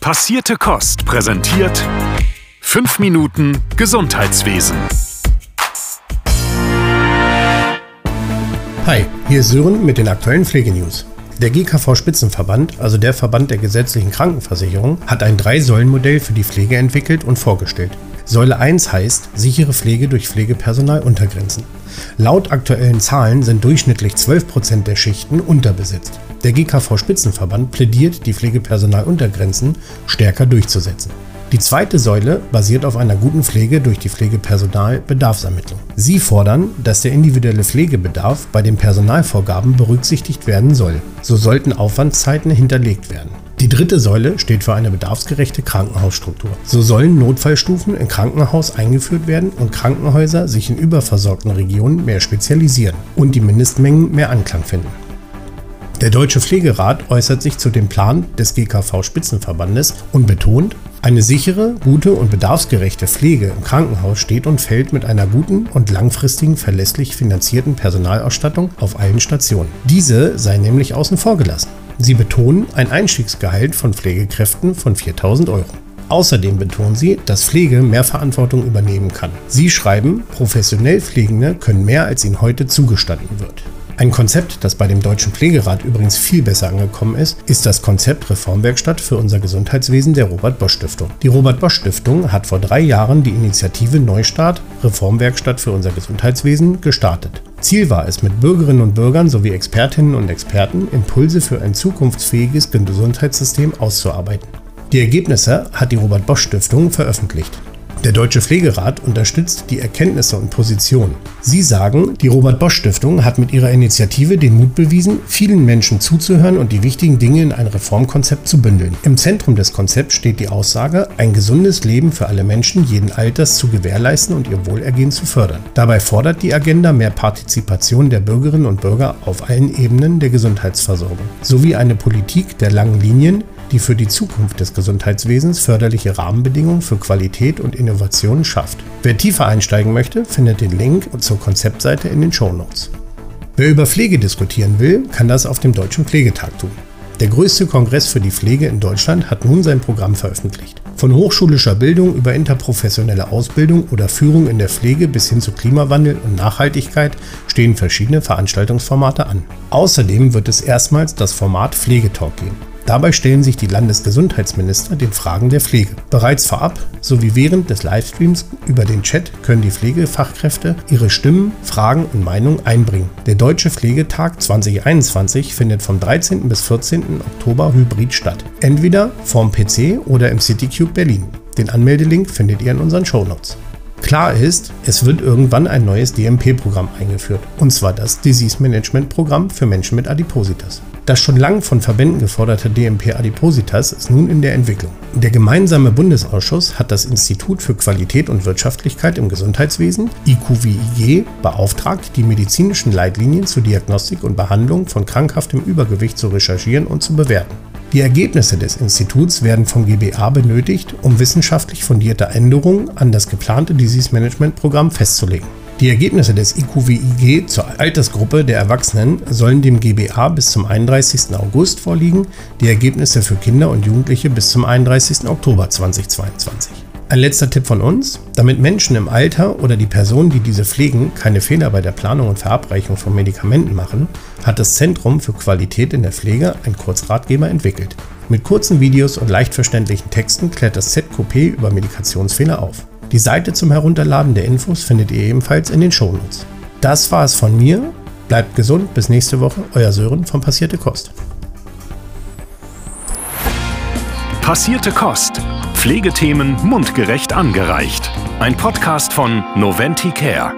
Passierte Kost präsentiert 5 Minuten Gesundheitswesen. Hi, hier ist Sören mit den aktuellen Pflegenews. Der GKV Spitzenverband, also der Verband der gesetzlichen Krankenversicherung, hat ein Drei-Säulen-Modell für die Pflege entwickelt und vorgestellt. Säule 1 heißt sichere Pflege durch Pflegepersonal untergrenzen. Laut aktuellen Zahlen sind durchschnittlich 12% der Schichten unterbesetzt. Der GKV Spitzenverband plädiert, die Pflegepersonaluntergrenzen stärker durchzusetzen. Die zweite Säule basiert auf einer guten Pflege durch die Pflegepersonalbedarfsermittlung. Sie fordern, dass der individuelle Pflegebedarf bei den Personalvorgaben berücksichtigt werden soll. So sollten Aufwandszeiten hinterlegt werden. Die dritte Säule steht für eine bedarfsgerechte Krankenhausstruktur. So sollen Notfallstufen im Krankenhaus eingeführt werden und Krankenhäuser sich in überversorgten Regionen mehr spezialisieren und die Mindestmengen mehr Anklang finden. Der Deutsche Pflegerat äußert sich zu dem Plan des GKV Spitzenverbandes und betont, eine sichere, gute und bedarfsgerechte Pflege im Krankenhaus steht und fällt mit einer guten und langfristigen verlässlich finanzierten Personalausstattung auf allen Stationen. Diese sei nämlich außen vor gelassen. Sie betonen ein Einstiegsgehalt von Pflegekräften von 4000 Euro. Außerdem betonen sie, dass Pflege mehr Verantwortung übernehmen kann. Sie schreiben, professionell Pflegende können mehr, als ihnen heute zugestanden wird. Ein Konzept, das bei dem Deutschen Pflegerat übrigens viel besser angekommen ist, ist das Konzept Reformwerkstatt für unser Gesundheitswesen der Robert Bosch Stiftung. Die Robert Bosch Stiftung hat vor drei Jahren die Initiative Neustart Reformwerkstatt für unser Gesundheitswesen gestartet. Ziel war es, mit Bürgerinnen und Bürgern sowie Expertinnen und Experten Impulse für ein zukunftsfähiges Gesundheitssystem auszuarbeiten. Die Ergebnisse hat die Robert Bosch Stiftung veröffentlicht. Der Deutsche Pflegerat unterstützt die Erkenntnisse und Positionen. Sie sagen, die Robert Bosch Stiftung hat mit ihrer Initiative den Mut bewiesen, vielen Menschen zuzuhören und die wichtigen Dinge in ein Reformkonzept zu bündeln. Im Zentrum des Konzepts steht die Aussage, ein gesundes Leben für alle Menschen jeden Alters zu gewährleisten und ihr Wohlergehen zu fördern. Dabei fordert die Agenda mehr Partizipation der Bürgerinnen und Bürger auf allen Ebenen der Gesundheitsversorgung sowie eine Politik der langen Linien, die für die Zukunft des Gesundheitswesens förderliche Rahmenbedingungen für Qualität und Innovation schafft. Wer tiefer einsteigen möchte, findet den Link zur Konzeptseite in den Shownotes. Wer über Pflege diskutieren will, kann das auf dem Deutschen Pflegetag tun. Der größte Kongress für die Pflege in Deutschland hat nun sein Programm veröffentlicht. Von hochschulischer Bildung über interprofessionelle Ausbildung oder Führung in der Pflege bis hin zu Klimawandel und Nachhaltigkeit stehen verschiedene Veranstaltungsformate an. Außerdem wird es erstmals das Format Pflegetalk geben. Dabei stellen sich die Landesgesundheitsminister den Fragen der Pflege. Bereits vorab sowie während des Livestreams über den Chat können die Pflegefachkräfte ihre Stimmen, Fragen und Meinungen einbringen. Der Deutsche Pflegetag 2021 findet vom 13. bis 14. Oktober hybrid statt. Entweder vorm PC oder im CityCube Berlin. Den Anmeldelink findet ihr in unseren Shownotes. Klar ist, es wird irgendwann ein neues DMP-Programm eingeführt, und zwar das Disease Management Programm für Menschen mit Adipositas. Das schon lang von Verbänden geforderte DMP Adipositas ist nun in der Entwicklung. Der gemeinsame Bundesausschuss hat das Institut für Qualität und Wirtschaftlichkeit im Gesundheitswesen, IQWIG, beauftragt, die medizinischen Leitlinien zur Diagnostik und Behandlung von krankhaftem Übergewicht zu recherchieren und zu bewerten. Die Ergebnisse des Instituts werden vom GBA benötigt, um wissenschaftlich fundierte Änderungen an das geplante Disease Management Programm festzulegen. Die Ergebnisse des IQWIG zur Altersgruppe der Erwachsenen sollen dem GBA bis zum 31. August vorliegen, die Ergebnisse für Kinder und Jugendliche bis zum 31. Oktober 2022. Ein letzter Tipp von uns. Damit Menschen im Alter oder die Personen, die diese pflegen, keine Fehler bei der Planung und Verabreichung von Medikamenten machen, hat das Zentrum für Qualität in der Pflege ein Kurzratgeber entwickelt. Mit kurzen Videos und leicht verständlichen Texten klärt das ZQP über Medikationsfehler auf. Die Seite zum Herunterladen der Infos findet ihr ebenfalls in den Shownotes. Das war es von mir. Bleibt gesund, bis nächste Woche. Euer Sören von Passierte Kost. Passierte Kost. Pflegethemen mundgerecht angereicht. Ein Podcast von Noventi Care.